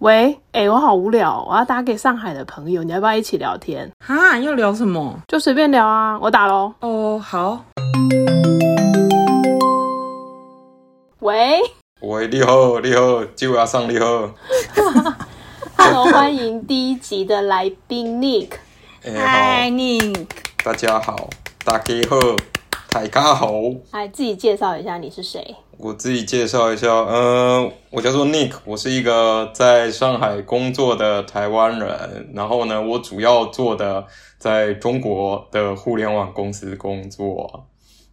喂，哎、我好无聊，我要打给上海的朋友，你要不要一起聊天？哈，要聊什么？就随便聊啊，我打喽。哦，好。喂喂，你好，你好，酒阿上你好。，Hello，欢迎第一集的来宾 Nick。嗨 nick 大家好，大家好，大家好。来自己介绍一下你是谁？我自己介绍一下，呃，我叫做 Nick，我是一个在上海工作的台湾人。然后呢，我主要做的在中国的互联网公司工作，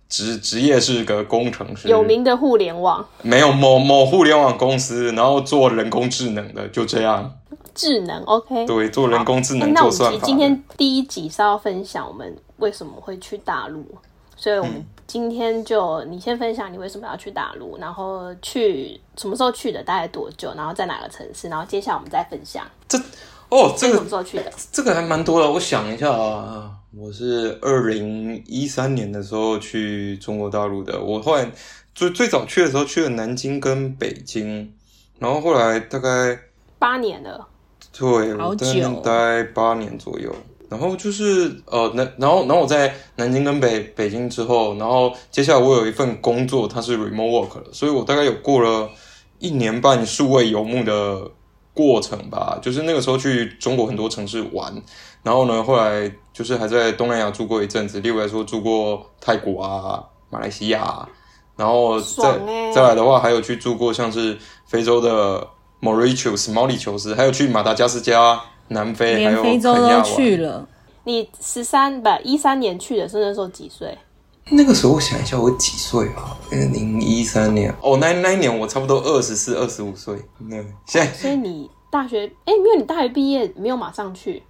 职职业是个工程师，有名的互联网没有某某互联网公司，然后做人工智能的，就这样。智能，OK。对，做人工智能，哎那我做算法的。们今天第一集是要分享我们为什么会去大陆，所以我们今天就你先分享你为什么要去大陆，然后去什么时候去的，大概多久，然后在哪个城市，然后接下来我们再分享这哦，这个什么时候去的。这个还蛮多的，我想一下啊，我是二零一三年的时候去中国大陆的。我后来最最早去的时候去了南京跟北京，然后后来大概八年了，对，好我在那久待八年左右。然后就是呃，那然后然后我在南京跟北北京之后，然后接下来我有一份工作，它是 remote work 的，所以我大概有过了一年半数位游牧的过程吧。就是那个时候去中国很多城市玩，然后呢，后来就是还在东南亚住过一阵子，例如来说住过泰国啊、马来西亚啊，然后再、欸再来的话，还有去住过像是非洲的 Mauritius 毛里求斯，还有去马达加斯加、南非，还有连非洲都去。了，你十三不一三年去的，是那时候几岁？那个时候我想一下，我几岁啊？二零一三年哦，那那一年我差不多二十四、二十五岁。那现在 所以你大学哎、没有，你大学毕业没有马上去，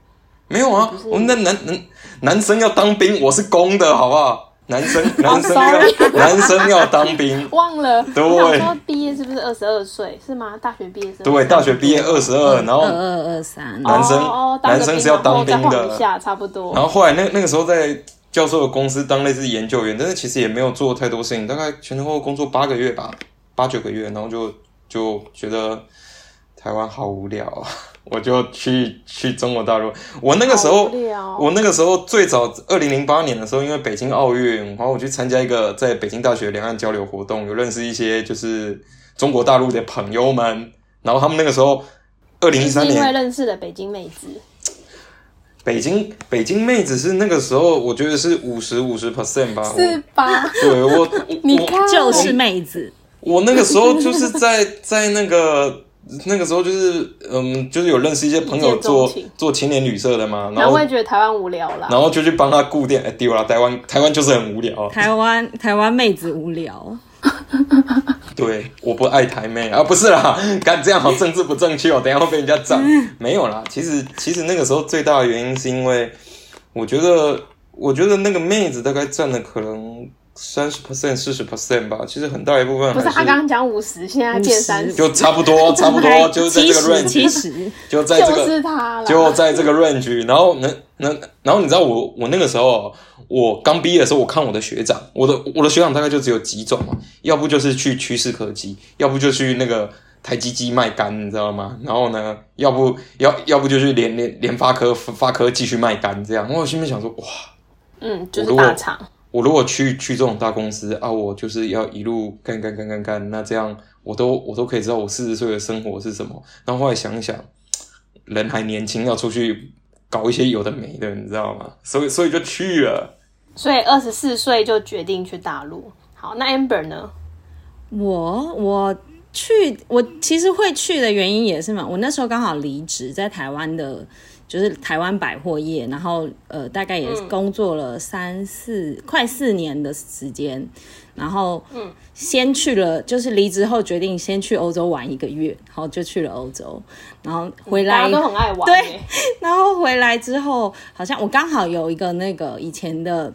没有啊，我们那男男男生要当兵，我是公的，好不好？男生 男生 男生要当兵，忘了。对我想说毕业是不是二十二岁？是吗？大学毕业是对，大学毕业二十二，然后二二二三，男生男生是要当兵的一下差不多。然后后来那那个时候在教授的公司当类似研究员，但是其实也没有做太多事情，大概前前后后工作八个月吧，八九个月，然后就就觉得台湾好无聊啊，我就去去中国大陆。我那个时候我那个时候最早二零零八年的时候，因为北京奥运，然后我去参加一个在北京大学两岸交流活动，有认识一些就是中国大陆的朋友们，然后他们那个时候二零一三年因为认识了北京妹子，北京北京妹子是那个时候我觉得是五十五十 percent 吧，我是吧？对我 你看，就是妹子，我那个时候就是在在那个。那个时候就是，嗯，就是有认识一些朋友做做青年旅社的嘛，然后觉得台湾无聊啦。然后就去帮他顾店，哎，丢了，台湾台湾就是很无聊，台湾台湾妹子无聊，对，我不爱台妹。啊，不是啦，干这样好政治不正确哦，等一下会被人家整。没有啦，其实其实那个时候最大的原因是因为，我觉得我觉得那个妹子大概占了可能三十 percent 四十 percent 吧，其实很大一部分不是他刚刚讲五十，现在变三十，就差不多 差不多就是在这个 range，七十，就在这个 就是他了。就在这个 range，然后呢，那然后你知道我我那个时候我刚毕业的时候，我看我的学长，我的我的学长大概就只有几种嘛，要不就是去趋势科技，要不就去那个台积机卖干，你知道吗？然后呢，要不要要不就去联联联发科发科继续卖干这样。我心里面想说，哇，嗯，就是大厂。我如果去去这种大公司啊，我就是要一路干干干干干，那这样我都我都可以知道我四十岁的生活是什么。然后后来想一想，人还年轻，要出去搞一些有的没的，你知道吗？所以所以就去了。所以二十四岁就决定去大陆。好，那 Amber 呢？我我去，我其实会去的原因也是嘛，我那时候刚好离职，在台湾的，就是台湾百货业，然后呃，大概也工作了三四快四年的时间，然后嗯，先去了，就是离职后决定先去欧洲玩一个月，然后就去了欧洲，然后回来都很爱玩、对欸。然后回来之后，好像我刚好有一个那个以前的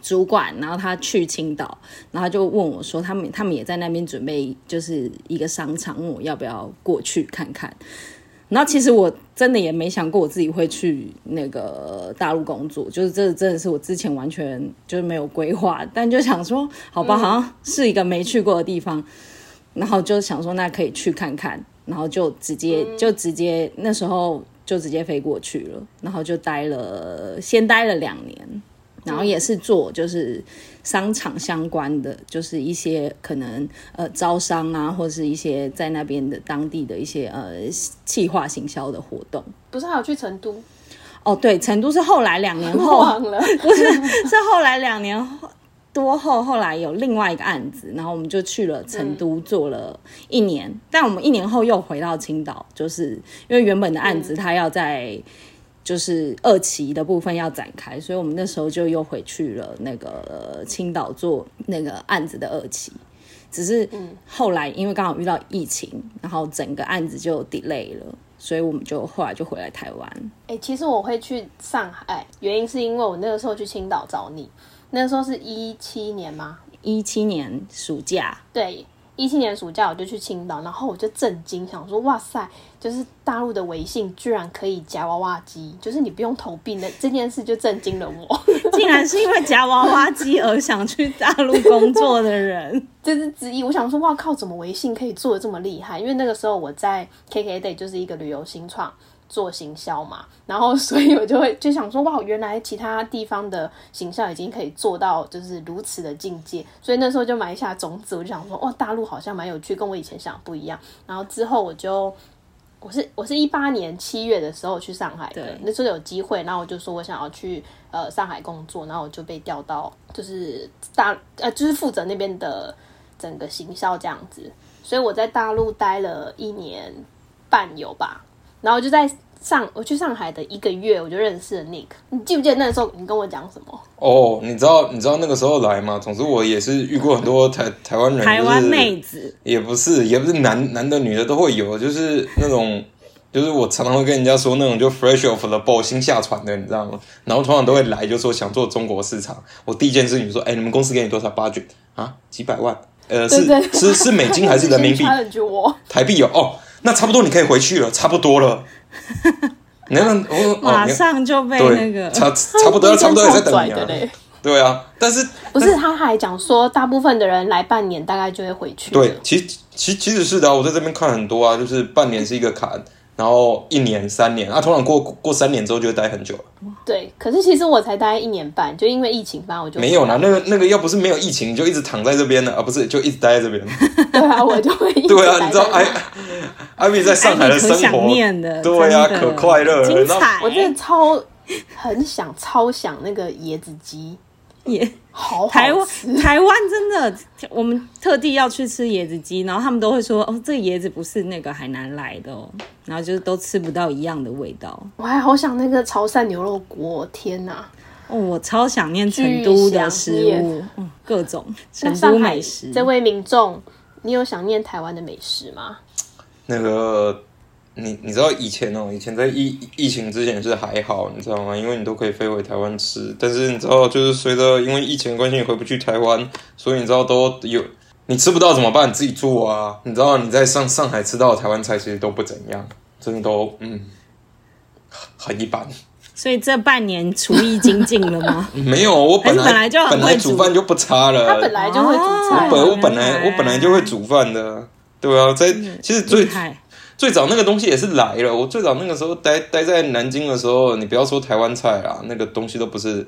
主管，然后他去青岛，然后就问我说，他们他们也在那边准备就是一个商场，问我要不要过去看看。然后其实我真的也没想过我自己会去那个大陆工作，就是这真的是我之前完全就是没有规划，但就想说，好吧，好像是一个没去过的地方，然后就想说那可以去看看。然后就直接就直接那时候就直接飞过去了，然后就待了先待了两年，然后也是做就是商场相关的，就是一些可能呃招商啊，或是一些在那边的当地的一些呃企划行销的活动。不是还有去成都？哦，对，成都是后来两年后，忘了，不是是后来两年后多后，后来有另外一个案子，然后我们就去了成都做了一年，但我们一年后又回到青岛，就是因为原本的案子他要在就是二期的部分要展开，所以我们那时候就又回去了那个呃青岛做那个案子的二期。只是后来因为刚好遇到疫情，然后整个案子就 delay 了，所以我们就后来就回来台湾。哎、其实我会去上海，原因是因为我那个时候去青岛找你，那时候是一七年吗？一七年暑假，对，一七年暑假我就去青岛，然后我就震惊，想说哇塞，就是大陆的微信居然可以夹娃娃机，就是你不用投币的这件事就震惊了我。竟然是因为夹娃娃机而想去大陆工作的人。这是之一。我想说，哇靠，怎么微信可以做的这么厉害？因为那个时候我在 KKday 就是一个旅游新创做行销嘛，然后 所以我就会就想说，哇，原来其他地方的行销已经可以做到就是如此的境界，所以那时候就埋下种子，我就想说，哇，大陆好像蛮有趣，跟我以前想的不一样。然后之后我就。我是我是一八年七月的时候去上海的对，那时候有机会，然后我就说我想要去呃上海工作，然后我就被调到就是大呃就是负责那边的整个行销这样子，所以我在大陆待了一年半有吧，然后就在上我去上海的一个月，我就认识了 Nick。你记不记得那时候你跟我讲什么？哦，你知道你知道那个时候来吗？总之我也是遇过很多台台湾人，台湾妹子，也不是，也不是男男的女的都会有，就是那种，就是我常常会跟人家说那种就 fresh off the boat 新下船的，你知道吗？然后通常都会来就说想做中国市场。我第一件事情就说，哎、你们公司给你多少 budget 啊？几百万？呃，是是是美金还是人民币？台币有哦，那差不多你可以回去了，差不多了。你看我哦，马上就被那个差差不多了，差不多也在等你的嘞。对啊，但是不是，他还讲说，大部分的人来半年大概就会回去。对，，其实其其实是的啊、我在这边看很多啊，就是半年是一个坎，然后一年、三年啊，通常过过三年之后就会待很久了。对。可是其实我才待一年半，就因为疫情，反正我就没有啦，那个那个要不是没有疫情，你就一直躺在这边了啊，不是就一直待在这边。对啊，我就会一直对啊，你知道哎，艾米在上海的生活，念的，对啊，可快乐了。精彩。我真的超很想超想那个椰子鸡，也好好台湾。台湾真的，我们特地要去吃椰子鸡，然后他们都会说哦，这椰子不是那个海南来的哦，然后就是都吃不到一样的味道。我还好想那个潮汕牛肉锅，天哪！哦，我超想念成都的食物，嗯，各种成都那上海美食。这位民众，你有想念台湾的美食吗？那个，你你知道以前哦，以前在疫疫情之前是还好，你知道吗？因为你都可以飞回台湾吃。但是你知道，就是随着因为疫情的关系，你回不去台湾，所以你知道都有你吃不到怎么办？你自己做啊。你知道你在上上海吃到的台湾菜其实都不怎样，真的都嗯很一般。所以这半年厨艺精进了吗？没有，我本来本来就很本来会煮煮饭就不差了。他本来就会煮菜我，本我本来我本来就会煮饭的，对啊，在其实最最早那个东西也是来了。我最早那个时候待待在南京的时候，你不要说台湾菜啦，那个东西都不是，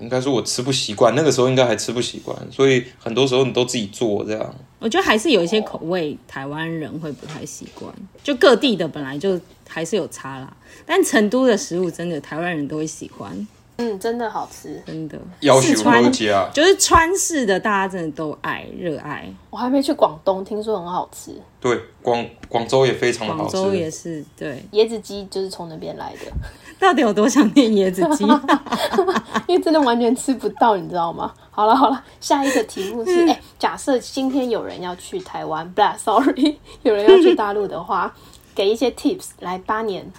应该说我吃不习惯。那个时候应该还吃不习惯，所以很多时候你都自己做这样。我觉得还是有一些口味台湾人会不太习惯，就各地的本来就还是有差啦。但成都的食物真的台湾人都会喜欢，嗯，真的好吃。真的。要求四川就是川式的，大家真的都爱热爱。我还没去广东，听说很好吃，对，广广州也非常的好吃广吃。州也是，对。椰子鸡就是从那边来的，到底有多想念椰子鸡？因为真的完全吃不到，你知道吗？好了好了，下一个题目是，哎、假设今天有人要去台湾，不啦，sorry，有人要去大陆的话，给一些 tips 来八年，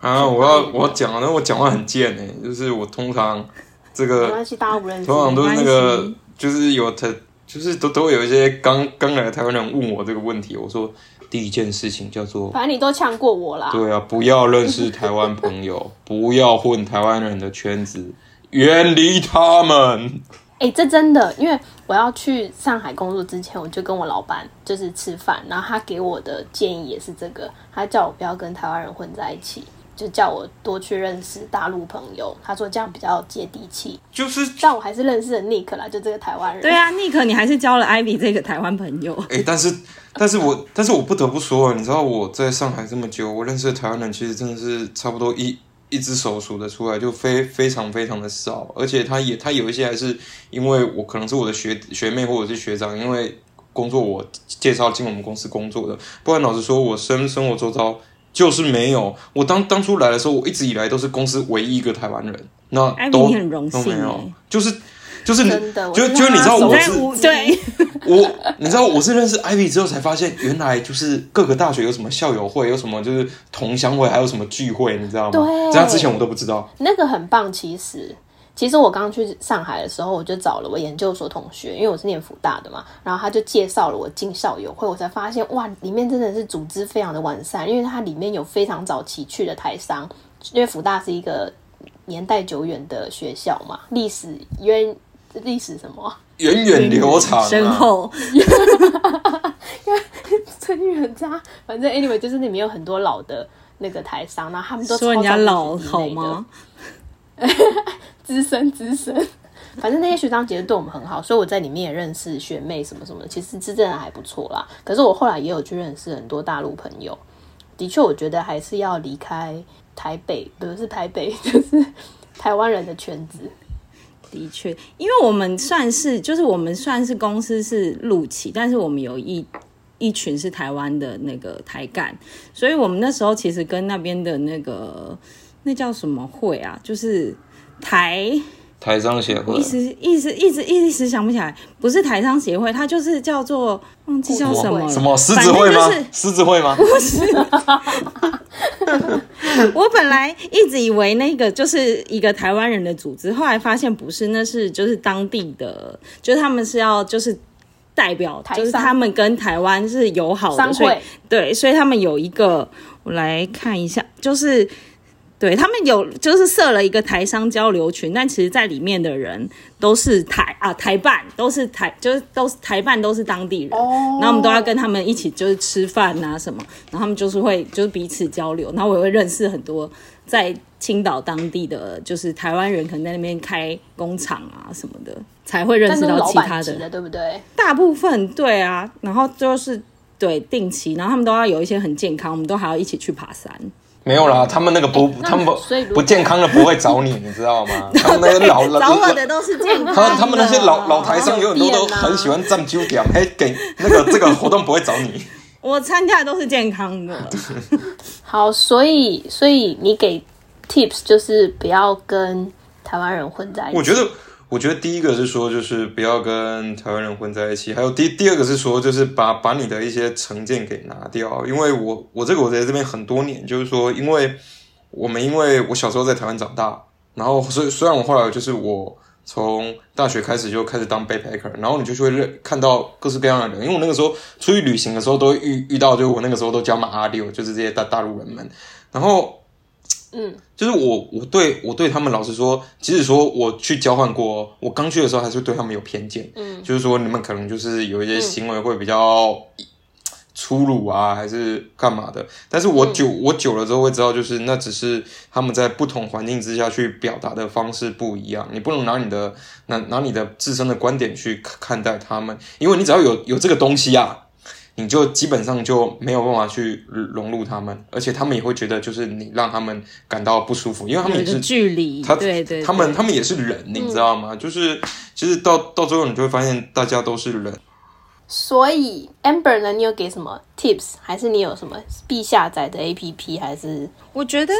啊！我要我要讲，那我讲话很贱哎、就是我通常这个没关系，大家不认识。通常都是那个，就是有他，就是都都会有一些刚刚来的台湾人问我这个问题。我说第一件事情叫做，反正你都呛过我啦。对啊，不要认识台湾朋友，不要混台湾人的圈子，远离他们。哎、这真的，因为我要去上海工作之前，我就跟我老板就是吃饭，然后他给我的建议也是这个，他叫我不要跟台湾人混在一起，就叫我多去认识大陆朋友。他说这样比较接地气，就是但我还是认识了 Nick 啦，就这个台湾人。对啊，Nick，你还是交了 Ivy 这个台湾朋友。哎、但是，但是我，但是我不得不说啊，你知道我在上海这么久，我认识的台湾人其实真的是差不多一一只手数得出来，就非非常非常的少，而且他也他有一些还是因为我可能是我的学学妹或者是学长，因为工作我介绍进我们公司工作的，不然老实说，我生生活周遭就是没有。我当当初来的时候，我一直以来都是公司唯一一个台湾人，那都你很荣幸都没有欸，就是。就是你就就是你知道我是对，我，你知道我是认识 Ivy 之后才发现，原来就是各个大学有什么校友会，有什么就是同乡会，还有什么聚会，你知道吗？对这样之前我都不知道。那个很棒，其实。其实我刚去上海的时候，我就找了我研究所同学，因为我是念福大的嘛，然后他就介绍了我进校友会，我才发现哇，里面真的是组织非常的完善，因为它里面有非常早期去的台商，因为福大是一个年代久远的学校嘛，历史渊历史什么？啊源远流长、啊，身后成语很差，反正 anyway 就是里面有很多老的那个台商，然后他们都说人家老好吗？资深资深，反正那些学长姐对我们很好，所以我在里面也认识学妹什么什么的，其实是真的还不错啦。可是我后来也有去认识很多大陆朋友，的确我觉得还是要离开台北，不是台北，就是台湾人的圈子。的确，因为我们算是就是我们算是公司是陆企，但是我们有一一群是台湾的那个台干，所以我们那时候其实跟那边的那个那叫什么会啊，就是台。台商协会一时一时一直一时想不起来，不是台商协会，它就是叫做忘记叫什么什么狮子会吗？狮子会吗？不是 我本来一直以为那个就是一个台湾人的组织，后来发现不是，那是就是当地的，就是他们是要就是代表，台就是他们跟台湾是友好商的，所以会对，所以他们有一个，我来看一下，就是。对他们有就是设了一个台商交流群，但其实在里面的人都是台啊台办，都是台就是都是台办都是当地人，然后我们都要跟他们一起就是吃饭啊什么，然后他们就是会就是彼此交流，然后我也会认识很多在青岛当地的就是台湾人，可能在那边开工厂啊什么的，才会认识到其他的的，对不对？大部分对啊，然后就是对定期，然后他们都要有一些很健康，我们都还要一起去爬山。没有啦，他们那个不，他们不不健康的不会找你，你知道吗？他们那些老老找我的都是健康的，他他们那些老老台商有很多都很喜欢占揪点，还给那个这个活动不会找你。我参加的都是健康的。好，所以所以你给 tips 就是不要跟台湾人混在一起。我觉得，我觉得第一个是说，就是不要跟台湾人混在一起；还有第第二个是说，就是把把你的一些成见给拿掉。因为我我这个我在这边很多年，就是说，因为我们因为我小时候在台湾长大，然后所以虽然我后来就是我从大学开始就开始当 backpacker，然后你就会认看到各式各样的人，因为我那个时候出去旅行的时候都遇遇到，就我那个时候都叫马阿六，就是这些大大陆人们，然后。嗯，就是我，我对我对他们老实说，即使说我去交换过，我刚去的时候还是对他们有偏见。嗯，就是说你们可能就是有一些行为会比较粗鲁啊，还是干嘛的。但是我久、我久了之后会知道，就是那只是他们在不同环境之下去表达的方式不一样。你不能拿你的拿拿你的自身的观点去看看待他们，因为你只要有有这个东西啊。你就基本上就没有办法去融入他们，而且他们也会觉得就是你让他们感到不舒服，因为他们也是距离，他对对，他们他们也是人，你知道吗？就是其实到到最后你就会发现大家都是人。所以 Amber 呢，你有给什么 tips，还是你有什么必下载的 APP，还是我觉得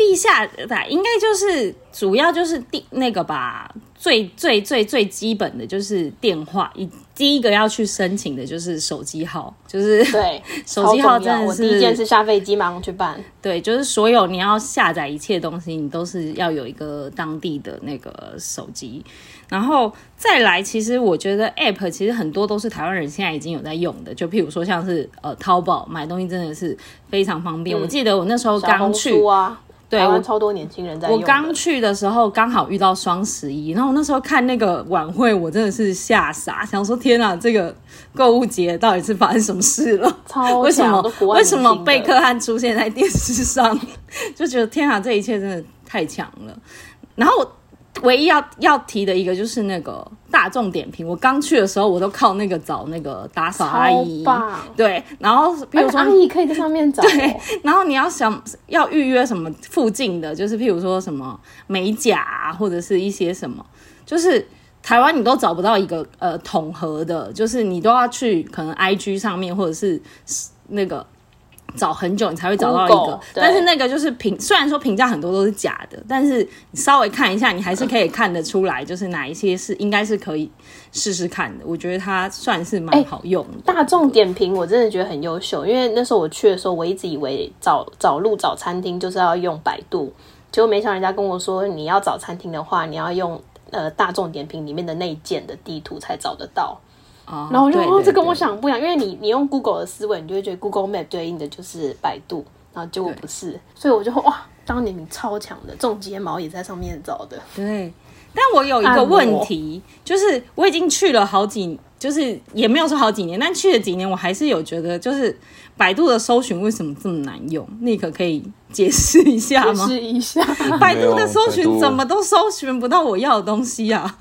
陛下吧，应该就是主要就是第那个吧，最最最最基本的就是电话，一第一个要去申请的就是手机号，就是对 手机号真的我第一件事下飞机马上去办。对，就是所有你要下载一切东西，你都是要有一个当地的那个手机，然后再来，其实我觉得 App 其实很多都是台湾人现在已经有在用的，就譬如说像是呃淘宝买东西真的是非常方便。我记得我那时候刚去，啊，对我台湾超多年轻人在用。我刚去的时候刚好遇到双十一，然后我那时候看那个晚会，我真的是吓傻，想说天啊，这个购物节到底是发生什么事了？超为什么为什么贝克汉出现在电视上？就觉得天啊，这一切真的太强了。然后我唯一要要提的一个就是那个大众点评，我刚去的时候我都靠那个找那个打扫阿姨对，然后比如说阿姨可以在上面找、对，然后你要想要预约什么附近的，就是譬如说什么美甲啊，或者是一些什么，就是台湾你都找不到一个呃统合的，就是你都要去可能 IG 上面或者是那个。找很久你才会找到一个 Google，，但是那个就是评，虽然说评价很多都是假的，但是你稍微看一下，你还是可以看得出来，就是哪一些是应该是可以试试看的。我觉得它算是蛮好用的。大众点评我真的觉得很优秀，因为那时候我去的时候，我一直以为找找路找餐厅就是要用百度，结果没想到人家跟我说，你要找餐厅的话，你要用呃大众点评里面的内建的地图才找得到。哦然后我就哦，对对这跟我对想不一样，因为你你用 Google 的思维，你就会觉得 Google Map 对应的就是百度，然后结果不是，所以我就哇，当年你超强的，种睫毛也在上面找的。对，但我有一个问题，就是我已经去了好几，就是也没有说好几年，但去了几年，我还是有觉得，就是百度的搜寻为什么这么难用？你可可以解释一下吗？解释一下，百度的搜寻怎么都搜寻不到我要的东西啊？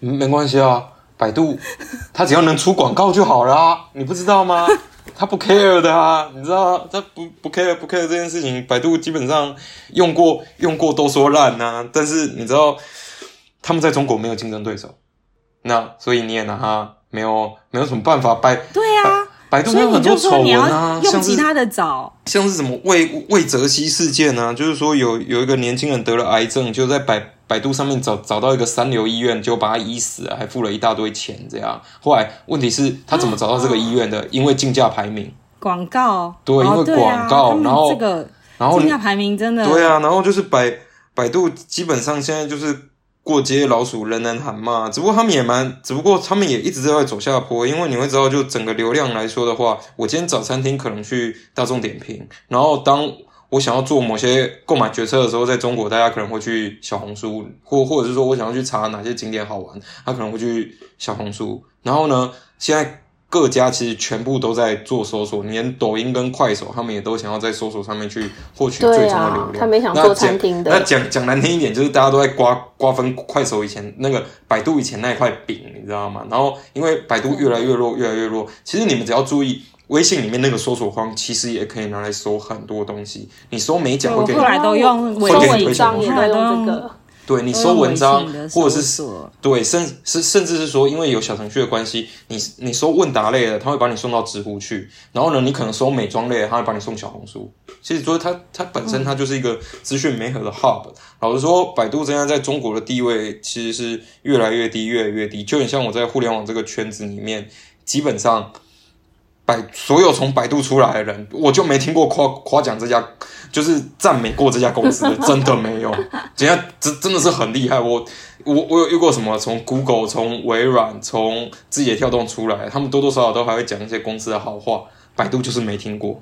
嗯没关系啊，百度它只要能出广告就好了啊，你不知道吗？他不 care 的啊，你知道他不不 care 不 care 这件事情，百度基本上用过用过都说烂呐、但是你知道他们在中国没有竞争对手，那所以你也拿他没有没有什么办法。百对啊，百度有很多丑闻啊，用像其他的找，像是什么魏魏则西事件啊，就是说有有一个年轻人得了癌症，就在百百度上面找找到一个三流医院，就把他医死了，还付了一大堆钱，这样。后来问题是他怎么找到这个医院的？因为竞价排名，广告，对因为广告然后这个然后竞价排名真的对啊，然后就是百百度基本上现在就是过街老鼠人人喊骂，只不过他们也蛮，只不过他们也一直在走下坡，因为你会知道，就整个流量来说的话，我今天找餐厅可能去大众点评，然后当我想要做某些购买决策的时候，在中国大家可能会去小红书，或或者是说我想要去查哪些景点好玩，他可能会去小红书，然后呢，现在。各家其实全部都在做搜索，连抖音跟快手，他们也都想要在搜索上面去获取最对终的流啊，量。他没想那做餐厅的那，讲讲难听一点，就是大家都在瓜瓜分快手以前那个百度以前那一块饼，你知道吗？然后因为百度越来越弱，越来越弱，其实你们只要注意。微信里面那个搜索框其实也可以拿来搜很多东西。你搜美甲会给你我后来都用微会给你收文推荐章也都用后来都用这个，对你搜文章或者是对，甚是甚至是说，因为有小程序的关系，你你搜问答类的，他会把你送到知乎去，然后呢，你可能搜美妆类的，他会把你送小红书。其实说它它本身它就是一个资讯媒合的 hub。老实说，百度现在在中国的地位其实是越来越低，越来越低。就很像我在互联网这个圈子里面，基本上百所有从百度出来的人，我就没听过夸夸奖这家，就是赞美过这家公司的，真的没有。人家真真的是很厉害。我我我有遇过什么，从 Google、从微软、从字节跳动出来，他们多多少少都还会讲一些公司的好话。百度就是没听过。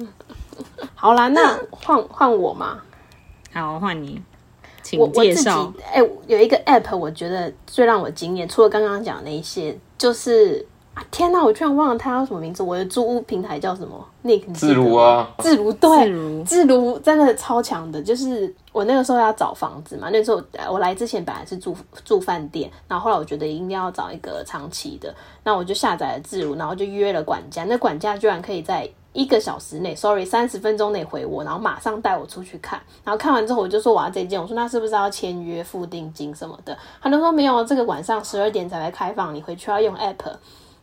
好啦，那换换我嘛，好，换你，请我我自己介绍。哎、有一个 app，我觉得最让我惊艳，除了刚刚讲的那一些，就是啊，天哪，我居然忘了他叫什么名字。我的租屋平台叫什么？Nick 自，如啊，自如对，自如真的超强的，就是我那个时候要找房子嘛，那时候呃我来之前本来是住住饭店，然后后来我觉得一定要找一个长期的，那我就下载了自如，然后就约了管家，那管家居然可以在一个小时内，sorry，三十分钟内回我，然后马上带我出去看，然后看完之后我就说我要这件，我说那是不是要签约付定金什么的？他就说没有，这个晚上十二点才会开放，你回去要用 app。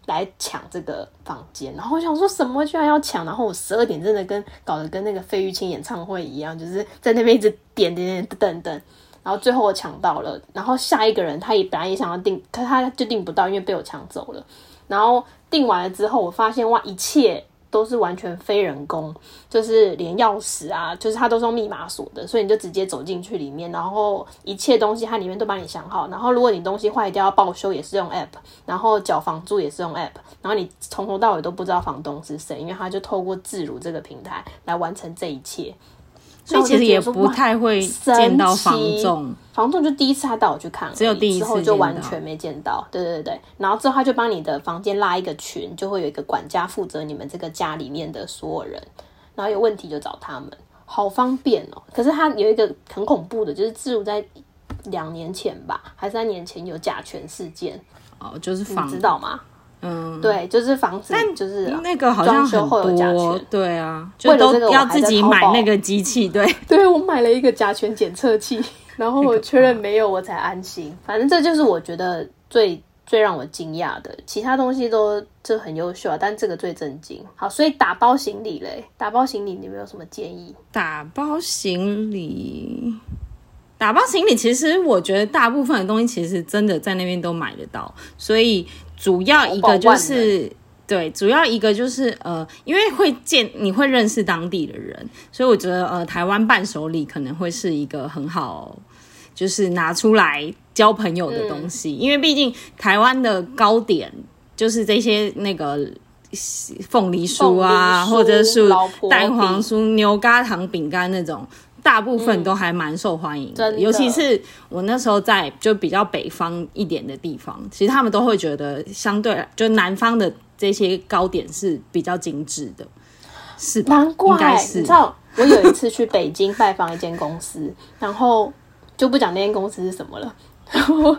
来抢这个房间，然后我想说什么居然要抢，然后我十二点真的跟搞得跟那个费玉清演唱会一样，就是在那边一直点点点等等，然后最后我抢到了，然后下一个人他也本来也想要订，可他就订不到，因为被我抢走了。然后订完了之后，我发现哇，一切都是完全非人工，就是连钥匙啊，就是它都是用密码锁的，所以你就直接走进去里面，然后一切东西它里面都帮你想好。然后如果你东西坏掉要报修，也是用 app，然后缴房租也是用 app，然后你从头到尾都不知道房东是谁，因为他就透过自如这个平台来完成这一切。所以其实也不太会见到房仲。房仲就第一次他带我去看，只有第一次，之后就完全没见到。对对对，然后之后他就帮你的房间拉一个群，就会有一个管家负责你们这个家里面的所有人，然后有问题就找他们，好方便哦。可是他有一个很恐怖的，就是自如在两年前吧，还是三年前有甲醛事件哦，就是房知道吗？嗯，对，就是房子，就是那个好像很多，对啊，为了这个要自己买那个机器，对，对我买了一个甲醛检测器，然后我确认没有，我才安心。反正这就是我觉得最最让我惊讶的，其他东西都就很优秀啊，但这个最震惊。好，所以打包行李嘞，打包行李你们有什么建议？打包行李，打包行李，其实我觉得大部分的东西其实真的在那边都买得到，所以。主要一个就是对，主要一个就是呃，因为会见你会认识当地的人，所以我觉得呃，台湾伴手礼可能会是一个很好，就是拿出来交朋友的东西。因为毕竟台湾的糕点就是这些那个凤梨酥啊，或者是蛋黄酥、牛轧糖饼干那种。大部分都还蛮受欢迎的，尤其是我那时候在就比较北方一点的地方，其实他们都会觉得相对就南方的这些糕点是比较精致的，是难怪你知道，我有一次去北京拜访一间公司，然后就不讲那间公司是什么了，然后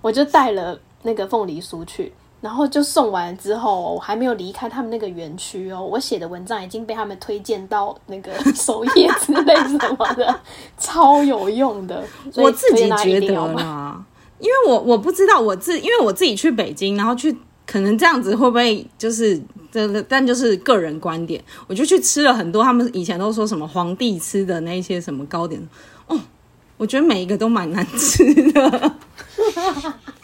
我就带了那个凤梨酥去。然后就送完之后，我还没有离开他们那个园区哦。我写的文章已经被他们推荐到那个 首页之类什么的，超有用的。我自己觉得啦，因为我我不知道我自，因为我自己去北京，然后去可能这样子会不会就是真的？但就是个人观点，我就去吃了很多他们以前都说什么皇帝吃的那些什么糕点哦，我觉得每一个都蛮难吃的。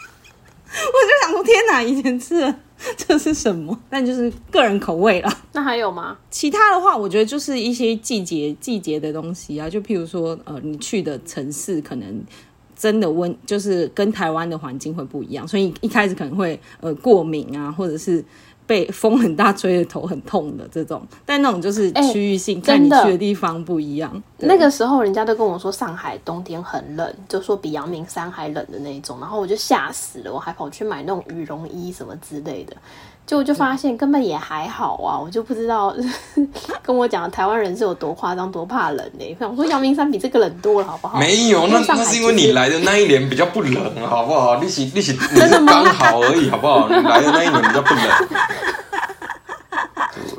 我就想说，天哪！以前吃的这是什么？但就是个人口味了。那还有吗？其他的话，我觉得就是一些季节季节的东西啊，就譬如说，呃，你去的城市可能真的温，就是跟台湾的环境会不一样，所以一开始可能会呃过敏啊，或者是。被风很大吹的头很痛的这种，但那种就是区域性，看你去的地方不一样。那个时候人家都跟我说上海冬天很冷，就说比阳明山还冷的那种，然后我就吓死了，我还跑去买那种羽绒衣什么之类的。就我就发现根本也还好啊，我就不知道 跟我讲台湾人是有多夸张多怕冷呢？我说阳明山比这个冷多了，好不好？没有，那那是因为你来的那一年比较不冷，好不好？你是你是你是刚好而已，好不好？你来的那一年比较不冷。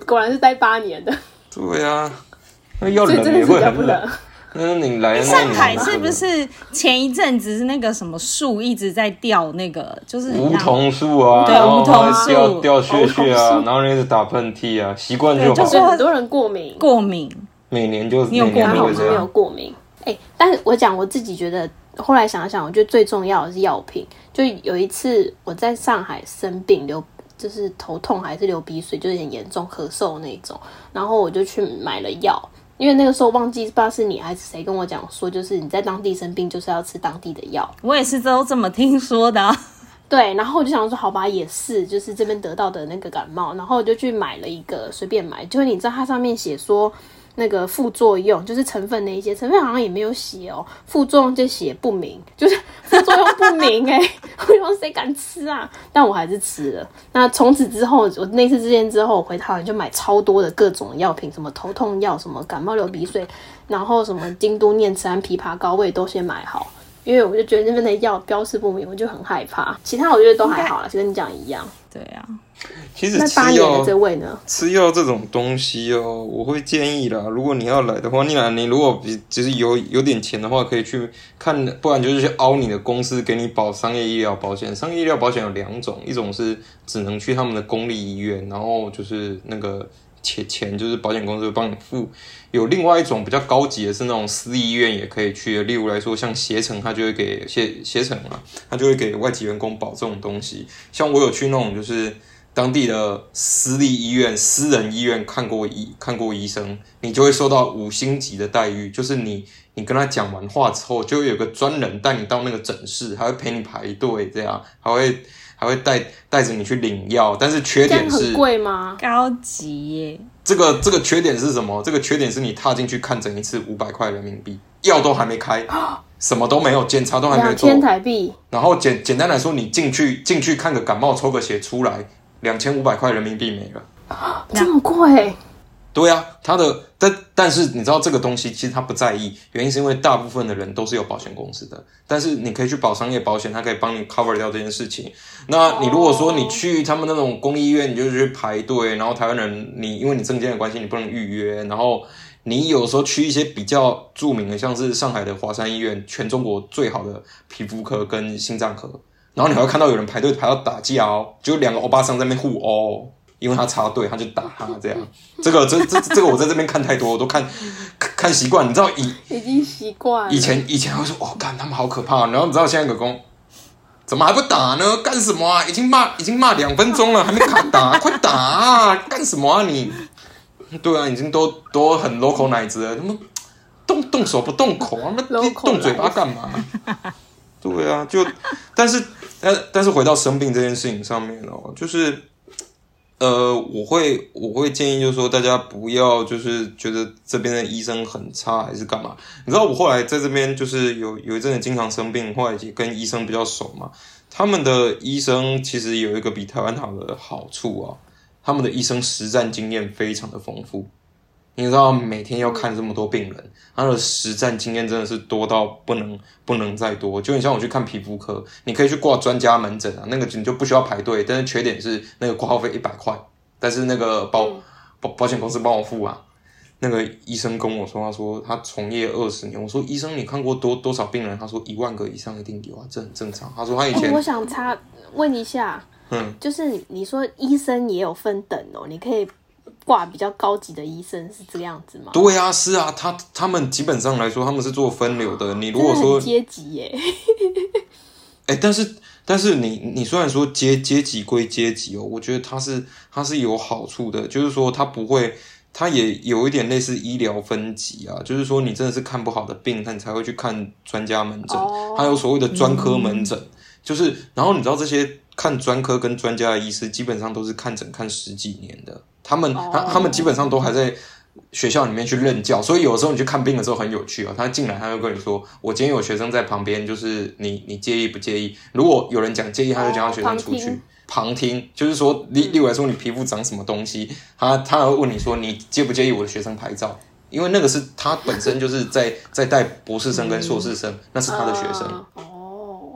果然是待八年的。对啊，那要冷也会很冷。嗯，你来上海是不是前一阵子是那个什么树一直在掉那个，就是梧桐树啊，对，梧桐树掉屑屑啊，然后一直打喷嚏啊，习惯就好。就是很多人过敏，过敏，每年就是你有过敏，我是没有过敏。哎，但是我讲我自己觉得，后来想想，我觉得最重要的是药品。就有一次我在上海生病，流就是头痛还是流鼻水，就很严重，咳嗽那种，然后我就去买了药。因为那个时候忘记不知道是你还是谁跟我讲说，就是你在当地生病就是要吃当地的药。我也是都这么听说的。对，然后我就想说，好吧，也是，就是这边得到的那个感冒，然后我就去买了一个，随便买。就是你知道它上面写说。那个副作用就是成分那一些成分好像也没有写哦，副作用就写不明，就是副作用不明哎，我说谁敢吃啊？但我还是吃了。那从此之后，我那次之件之后回台湾就买超多的各种药品，什么头痛药，什么感冒流鼻水，然后什么京都念慈庵枇杷膏，我也都先买好，因为我就觉得那边的药标示不明，我就很害怕。其他我觉得都还好啦，就跟你讲一样。对啊。其实吃药，呢？吃药这种东西哦，我会建议啦。如果你要来的话，你来，你如果比只是有有点钱的话，可以去看，不然就是去凹你的公司给你保商业医疗保险。商业医疗保险有两种，一种是只能去他们的公立医院，然后就是那个钱钱就是保险公司会帮你付。有另外一种比较高级的是那种私立医院也可以去，例如来说像携程，他就会给携携程啊，他就会给外籍员工保这种东西。像我有去那种就是。当地的私立医院、私人医院看过医看过医生，你就会受到五星级的待遇。就是你你跟他讲完话之后，就有个专人带你到那个诊室，还会陪你排队，这样还会还会带带着你去领药。但是缺点是贵吗？高级耶。这个这个缺点是什么？这个缺点是你踏进去看诊一次五百块人民币，药都还没开，什么都没有，检查都还没做两千，台币，然后简简单来说，你进去进去看个感冒，抽个血出来，两千五百块人民币没了。这么贵？对啊，他的但但是你知道这个东西其实他不在意，原因是因为大部分的人都是有保险公司的，但是你可以去保商业保险，它可以帮你 cover 掉这件事情。那你如果说你去他们那种公立医院，你就去排队，然后台湾人你因为你证件的关系你不能预约，然后你有时候去一些比较著名的，像是上海的华山医院，全中国最好的皮肤科跟心脏科，然后你还会看到有人排队排到打架哦，就两个欧巴桑在那边互殴。因为他插队，他就打他这样。这个这这这个我在这边看太多，我都看看 看习惯。你知道以已经习惯了。以前以前会说哦，干他们好可怕。然后你知道现在狗公怎么还不打呢？干什么啊？已经骂已经骂两分钟了，还没卡打，快打啊！干什么啊你？对啊，已经都都很 local 奶子了，他们动动手不动口，他们动嘴巴干嘛？对啊，就但是但但是回到生病这件事情上面哦，就是。呃，我会我会建议，就是说大家不要就是觉得这边的医生很差还是干嘛？你知道我后来在这边就是有有一阵子经常生病，后来也跟医生比较熟嘛。他们的医生其实有一个比台湾好的好处啊，他们的医生实战经验非常的丰富。你知道每天要看这么多病人，他的实战经验真的是多到不能不能再多。就你像我去看皮肤科，你可以去挂专家门诊啊，那个你就不需要排队，但是缺点是那个挂号费一百块，但是那个保保保险公司帮我付啊。那个医生跟我说，他说他从业二十年，我说医生你看过多多少病人？他说一万个以上一定有啊，这很正常。他说他以前、哎我想插问一下，嗯，就是你你说医生也有分等哦，你可以挂比较高级的医生是这个样子吗？对啊，是啊，他他们基本上来说他们是做分流的。你如果说阶级耶，哎、但是但是你你虽然说阶阶级归阶级哦，我觉得它是它是有好处的，就是说它不会，它也有一点类似医疗分级啊，就是说你真的是看不好的病，那你才会去看专家门诊，哦还有所谓的专科门诊，就是然后你知道这些看专科跟专家的医师，基本上都是看诊看十几年的，他们他他们基本上都还在。学校里面去任教，所以有时候你去看病的时候很有趣啊。他进来，他就跟你说：“我今天有学生在旁边，就是你你介意不介意？如果有人讲介意，他就叫他学生出去、哦旁听就是说例例如来说，你皮肤长什么东西，他他还会问你说你介不介意我的学生拍照？因为那个是他本身就是在在带博士生跟硕士生，那是他的学生。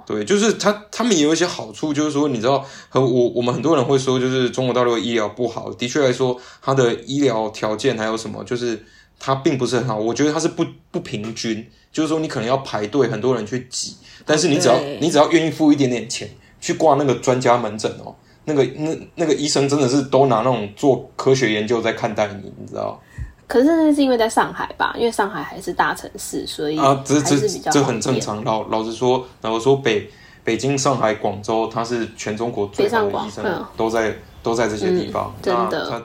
对，就是他他们也有一些好处，就是说，你知道，和我我们很多人会说，就是中国大陆的医疗不好。的确来说，它的医疗条件还有什么，就是它并不是很好。我觉得它是不不平均，就是说你可能要排队，很多人去挤，但是你只要你只要愿意付一点点钱去挂那个专家门诊哦，那个那那个医生真的是都拿那种做科学研究在看待你，你知道。可是那是因为在上海吧，因为上海还是大城市，所以啊，这这这。很正常。老老实说，然后说，北北京、上海、广州，它是全中国最北上广好的医生嗯，都在都在这些地方。嗯真的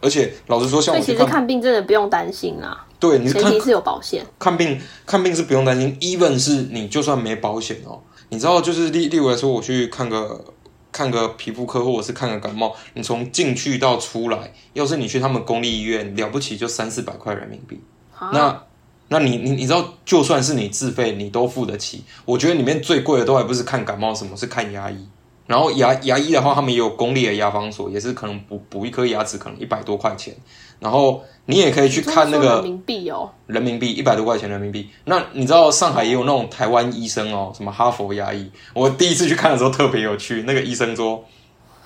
而且老实说，像所以其实看，病真的不用担心啊，对，你前提是有保险。看病看病是不用担心，even 是你就算没保险哦，你知道，就是例例如来说，我去看个看个皮肤科或者是看个感冒，你从进去到出来，要是你去他们公立医院，了不起就三四百块人民币。啊那那你你你知道，就算是你自费，你都付得起。我觉得里面最贵的都还不是看感冒什么，是看牙医。然后牙牙医的话，他们也有公立的牙防所，也是可能补补一颗牙齿可能一百多块钱。然后你也可以去看那个人民币哦，人民币一百多块钱人民币。那你知道上海也有那种台湾医生哦，什么哈佛牙医。我第一次去看的时候特别有趣，那个医生说，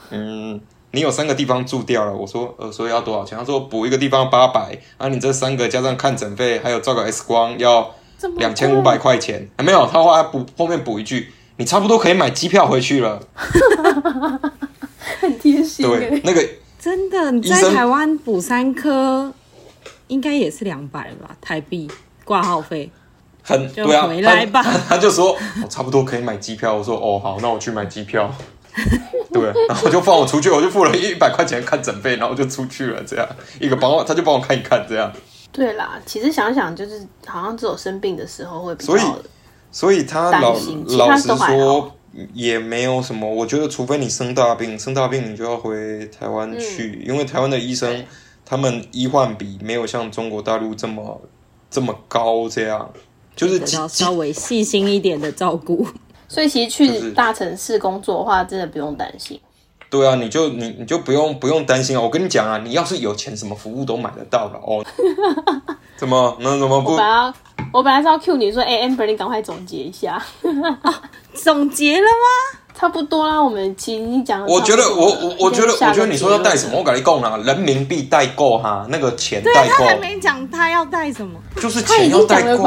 嗯，你有三个地方住掉了。我说，呃，所以要多少钱？他说补一个地方八百，啊，你这三个加上看诊费，还有照个 X 光要两千五百块钱。还没有，他后来补后面补一句，你差不多可以买机票回去了。很贴心对哎，。那个真的，你在台湾补三科，应该也是两百吧，台币挂号费。很对啊，回来吧他他他就说我差不多可以买机票。我说哦好，那我去买机票。对，然后就放我出去，我就付了一百块钱看诊费，然后就出去了。这样一个帮我，他就帮我看一看，这样。对啦，其实想想就是好像只有生病的时候会比较所以他老老实说也没有什么。我觉得除非你生大病，生大病你就要回台湾去，因为台湾的医生他们医患比没有像中国大陆这么这么高，这样就是得到稍微细心一点的照顾。所以其实去大城市工作的话，真的不用担心。对啊，你就你你就不用不用担心啊！我跟你讲啊，你要是有钱，什么服务都买得到了哦。怎么？那怎么不？我本来我本来是要 Q 你说，哎，amber，你赶快总结一下。总结了吗？差不多啦，我们其实已经讲了。我觉得我我我觉得我觉得你说要带什么，我跟你讲啦，人民币代购哈，那个钱代购。他还没讲他要带什么，就是钱要代购。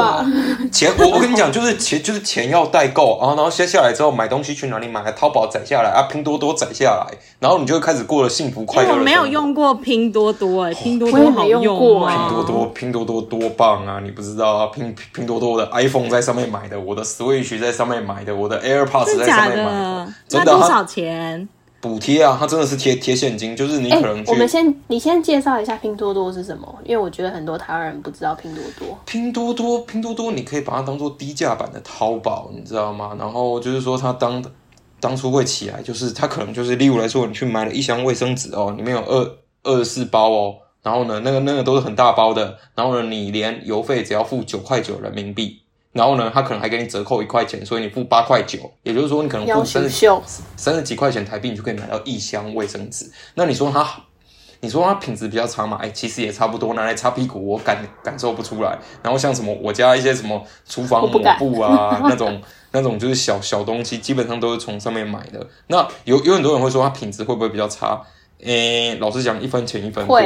钱我我跟你讲，就是钱就是钱要代购啊，然后接下来之后买东西去哪里买？淘宝载下来啊，拼多多载下来，然后你就会开始过了幸福快乐。我没有用过拼多多哎，拼多多好用过拼多多拼多多多棒啊！你不知道啊，拼拼多多的 iPhone 在上面买的，我的 Switch 在上面买的，我的 AirPods 在上面买的，真的。钱补贴啊，它真的是贴贴现金，就是你可能。我们先，你先介绍一下拼多多是什么，因为我觉得很多台湾人不知道拼多多。拼多多，拼多多，你可以把它当做低价版的淘宝，你知道吗？然后就是说，它当当初会起来，就是它可能就是，例如来说，你去买了一箱卫生纸哦，里面有二二十四包哦，然后呢，那个那个都是很大包的，然后呢，你连邮费只要付九块九人民币。然后呢，他可能还给你折扣一块钱，所以你付八块九，也就是说你可能付三十三十几块钱台币，你就可以买到一箱卫生纸。那你说它，你说它品质比较差嘛？哎，其实也差不多，拿来擦屁股我感感受不出来。然后像什么我家一些什么厨房抹布啊，那种那种就是小小东西，基本上都是从上面买的。那有有很多人会说它品质会不会比较差？诶，老实讲，一分钱一分货，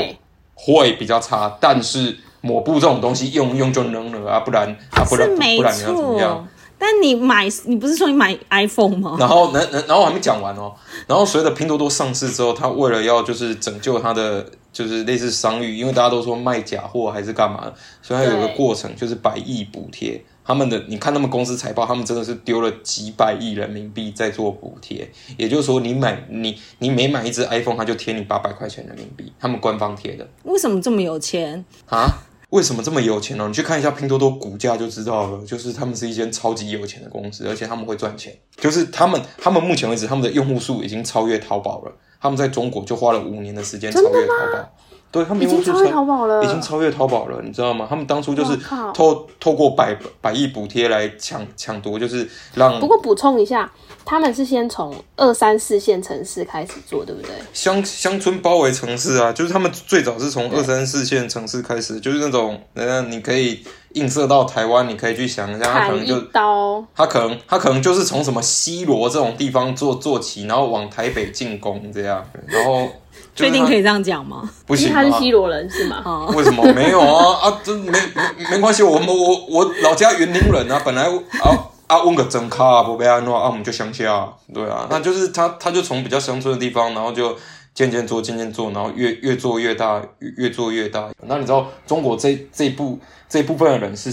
会比较差，但是。抹布这种东西用用就扔了啊，不然啊不然不然你要怎么样？但你买你不是说你买 iPhone 吗？然后，然然然后我还没讲完哦。然后随着拼多多上市之后，他为了要就是拯救他的就是类似商誉，因为大家都说卖假货还是干嘛，所以它有个过程就是百亿补贴。他们的你看他们公司财报，他们真的是丢了几百亿人民币在做补贴。也就是说，你买你你每买一只 iPhone，他就贴你八百块钱人民币，他们官方贴的。为什么这么有钱啊？为什么这么有钱呢？你去看一下拼多多股价就知道了。就是他们是一间超级有钱的公司，而且他们会赚钱。就是他们，他们目前为止，他们的用户数已经超越淘宝了。他们在中国就花了五年的时间超越淘宝。对他们已经超越淘宝了，已经超越淘宝了，你知道吗？他们当初就是透透过百百亿补贴来抢抢夺，就是让。不过补充一下，他们是先从二三四线城市开始做，对不对？乡乡村包围城市啊，就是他们最早是从二三四线城市开始，就是那种，嗯，你可以映射到台湾，你可以去想一下，他可能就刀，他可能他可能就是从什么西罗这种地方做做起，然后往台北进攻这样，然后。确定可以这样讲吗？不行，他是西罗人是吗？为什么没有啊？啊，这没没没关系，我们我我老家园林人啊，本来啊啊问个真卡不被安诺啊，我们就乡下，对啊，那就是他他就从比较乡村的地方，然后就渐渐做渐渐做，然后越越做越大，越做越大。那你知道中国这这一部这一部分的人是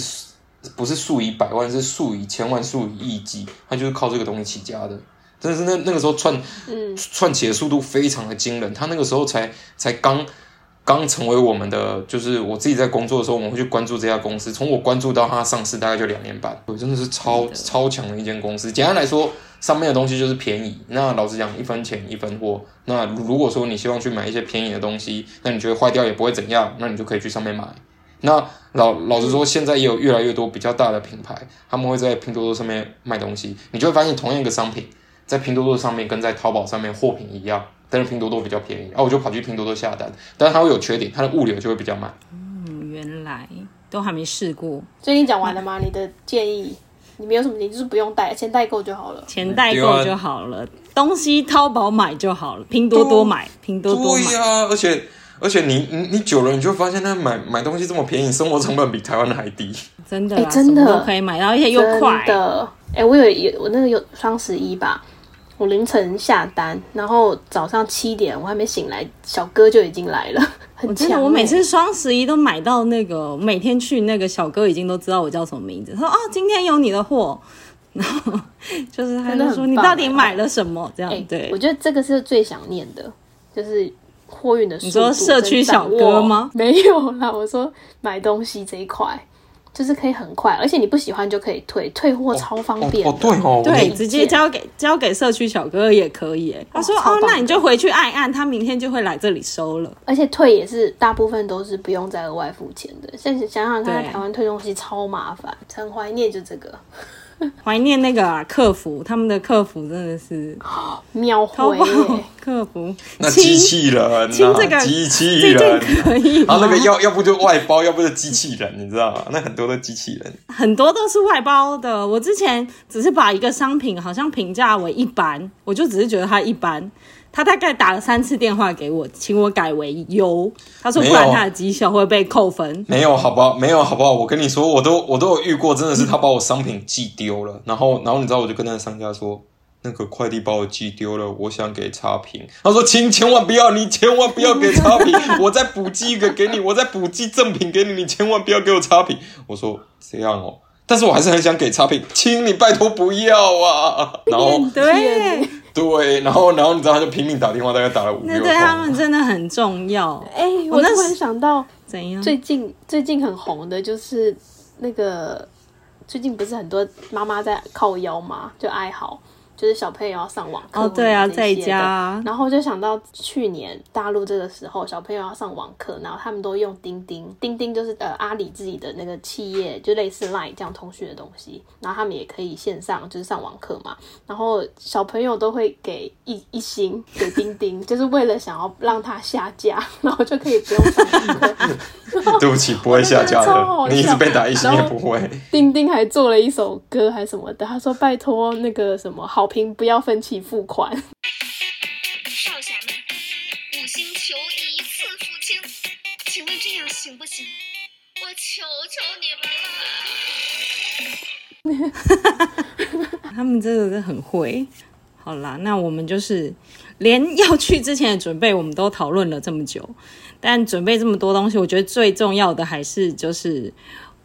不是数以百万，是数以千万、数以亿计，他就是靠这个东西起家的。真的是那那个时候串，串起的速度非常的惊人。他那个时候才才刚刚成为我们的，就是我自己在工作的时候，我们会去关注这家公司。从我关注到它上市，大概就两年半。我真的是超超强的一间公司。简单来说，上面的东西就是便宜。那老实讲，一分钱一分货。那如果说你希望去买一些便宜的东西，那你觉得坏掉也不会怎样，那你就可以去上面买。那老老实说，现在也有越来越多比较大的品牌，他们会在拼多多上面卖东西。你就会发现，同样一个商品。在拼多多上面跟在淘宝上面货品一样，但是拼多多比较便宜，啊，我就跑去拼多多下单，但是它会有缺点，它的物流就会比较慢。嗯，原来都还没试过。所以你讲完了吗？你的建议，你没有什么，你就是不用代，钱代购就好了，钱代购就好了，东西淘宝买就好了，拼多多买，拼多多买。对呀，而且而且你你你久了，你就发现那买买东西这么便宜，生活成本比台湾的还低。真的，哎，真的可以买到，而且又快的。哎，我有有我那个有双十一吧。我凌晨下单，然后早上七点我还没醒来，小哥就已经来了，很强。我每次双十一都买到那个，每天去那个小哥已经都知道我叫什么名字。他说：“哦，今天有你的货。”然后 就是他就说：“你到底买了什么？”这样对。我觉得这个是最想念的，就是货运的。你说社区小哥吗？没有啦，我说买东西这一块。就是可以很快，而且你不喜欢就可以退，退货超方便对哦，对，直接交给交给社区小哥哥也可以哎。他说哦，那你就回去按一按，他明天就会来这里收了。而且退也是大部分都是不用再额外付钱的。现在想想看，对台湾退东西超麻烦，很怀念就这个 怀念那个啊，客服，他们的客服真的是秒回耶。客服，那亲机器人啊，亲这个机器人，可以吗然后那个要要不就外包，要不就机器人，你知道吗？那很多的机器人，很多都是外包的。我之前只是把一个商品好像评价为一般，我就只是觉得它一般。他大概打了三次电话给我，请我改为优。他说不然他的绩效会被扣分。没有好不好？没有好不好？我跟你说，我都我都有遇过，真的是他把我商品寄丢了，然后然后你知道，我就跟那个商家说。那个快递把我寄丢了，我想给差评。他说：“亲，千万不要，你千万不要给差评，我再补寄一个给你，我再补寄赠品给你，你千万不要给我差评。”我说：“这样哦。”但是我还是很想给差评，亲，你拜托不要啊！然后对，对，然后然后你知道，他就拼命打电话，大概打了五那对他们。真的很重要。哎、我那时我突然想到，怎样？最近最近很红的就是那个，最近不是很多妈妈在靠腰吗？就哀嚎，就是小朋友要上网课哦，对啊，在家。啊然后就想到去年大陆这个时候，小朋友要上网课，然后他们都用钉钉，钉钉就是呃阿里自己的那个企业，就类似 Line 这样通讯的东西，然后他们也可以线上就是上网课嘛，然后小朋友都会给一一星给钉钉，就是为了想要让它下架，然后就可以不用上网课。对不起，不会下架的，你一直被打一星也不会。丁丁还做了一首歌还什么的，他说拜托那个什么好评不要分期付款。少侠们，五星求一次付清，请问这样行不行？我求求你们了。他们真的是很会。好啦，那我们就是连要去之前的准备，我们都讨论了这么久，但准备这么多东西，我觉得最重要的还是就是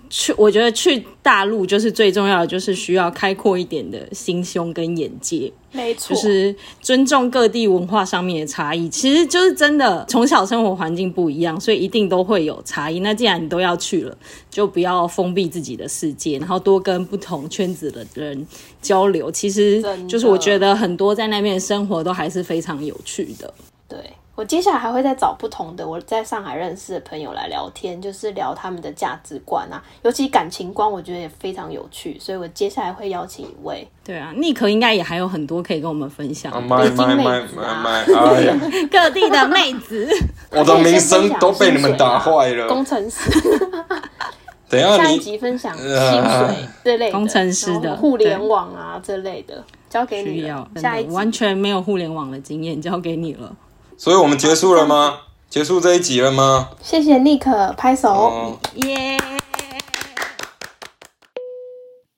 去，我觉得去大陆就是最重要的，就是需要开阔一点的心胸跟眼界。没错，就是尊重各地文化上面的差异，其实就是真的从小生活环境不一样，所以一定都会有差异。那既然你都要去了，就不要封闭自己的世界，然后多跟不同圈子的人交流。其实就是我觉得很多在那边的生活都还是非常有趣的。对我接下来还会再找不同的我在上海认识的朋友来聊天，就是聊他们的价值观啊，尤其感情观，我觉得也非常有趣。所以我接下来会邀请一位对啊，尼克应该也还有很多可以跟我们分享啊的，买买买买买！哎呀，各地的妹子。我的名声都被你们打坏了。工程师，等一下下一集分享薪呃水这类，工程师的互联网啊这类的，交给你下一集完全没有互联网的经验，交给你了。所以我们结束了吗？结束这一集了吗？谢谢尼克拍手。哦，耶、